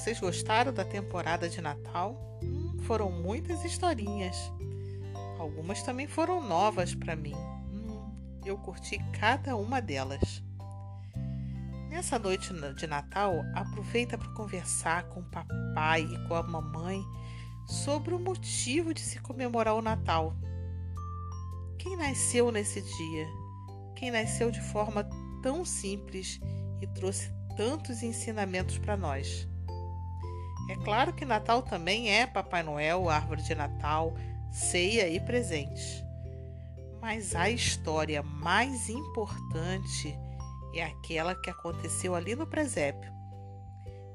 vocês gostaram da temporada de Natal? Hum, foram muitas historinhas. Algumas também foram novas para mim. Hum, eu curti cada uma delas. Nessa noite de Natal, aproveita para conversar com o papai e com a mamãe sobre o motivo de se comemorar o Natal. Quem nasceu nesse dia? Quem nasceu de forma tão simples e trouxe tantos ensinamentos para nós? É claro que Natal também é Papai Noel, árvore de Natal, ceia e presentes. Mas a história mais importante é aquela que aconteceu ali no presépio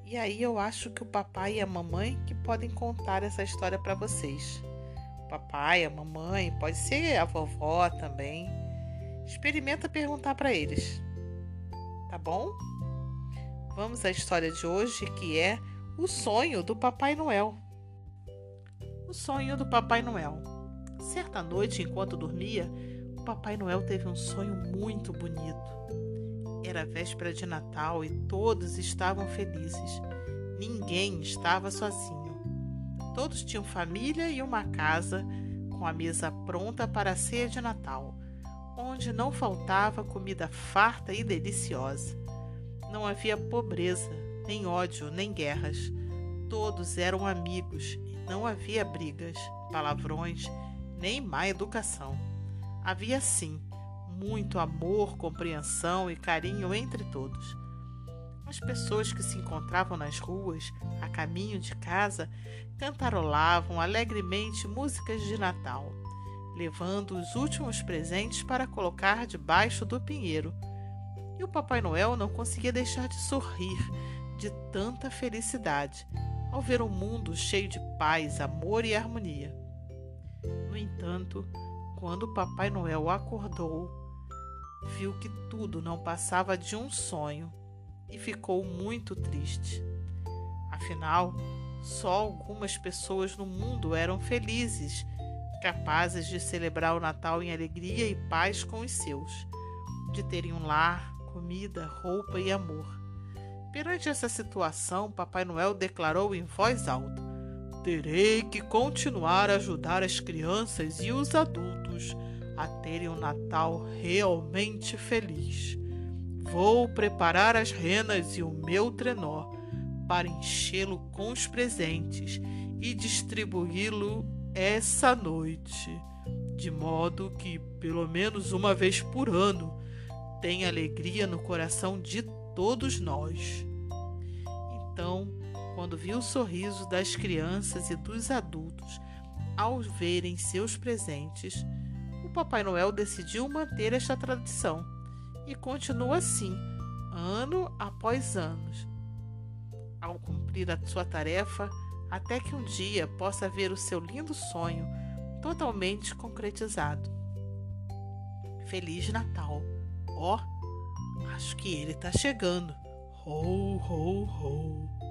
e aí eu acho que o papai e a mamãe que podem contar essa história para vocês. O papai, a mamãe, pode ser a vovó também. Experimenta perguntar para eles. Tá bom? Vamos à história de hoje, que é o sonho do Papai Noel. O sonho do Papai Noel. Certa noite, enquanto dormia, o Papai Noel teve um sonho muito bonito. Era véspera de Natal e todos estavam felizes. Ninguém estava sozinho. Todos tinham família e uma casa com a mesa pronta para a ceia de Natal, onde não faltava comida farta e deliciosa. Não havia pobreza, nem ódio, nem guerras. Todos eram amigos e não havia brigas, palavrões, nem má educação. Havia sim muito amor, compreensão e carinho entre todos. As pessoas que se encontravam nas ruas, a caminho de casa, cantarolavam alegremente músicas de Natal, levando os últimos presentes para colocar debaixo do pinheiro. E o Papai Noel não conseguia deixar de sorrir de tanta felicidade ao ver um mundo cheio de paz, amor e harmonia. No entanto, quando o Papai Noel acordou, viu que tudo não passava de um sonho e ficou muito triste. Afinal, só algumas pessoas no mundo eram felizes, capazes de celebrar o Natal em alegria e paz com os seus, de terem um lar, comida, roupa e amor. Perante essa situação, Papai Noel declarou em voz alta: Terei que continuar a ajudar as crianças e os adultos a terem um Natal realmente feliz. Vou preparar as renas e o meu trenó para enchê-lo com os presentes e distribuí-lo essa noite, de modo que, pelo menos uma vez por ano, tenha alegria no coração de todos nós. Então, quando vi o sorriso das crianças e dos adultos ao verem seus presentes, Papai Noel decidiu manter esta tradição e continua assim, ano após ano, ao cumprir a sua tarefa, até que um dia possa ver o seu lindo sonho totalmente concretizado. Feliz Natal! Ó, oh, acho que ele está chegando. Ho, ho, ho!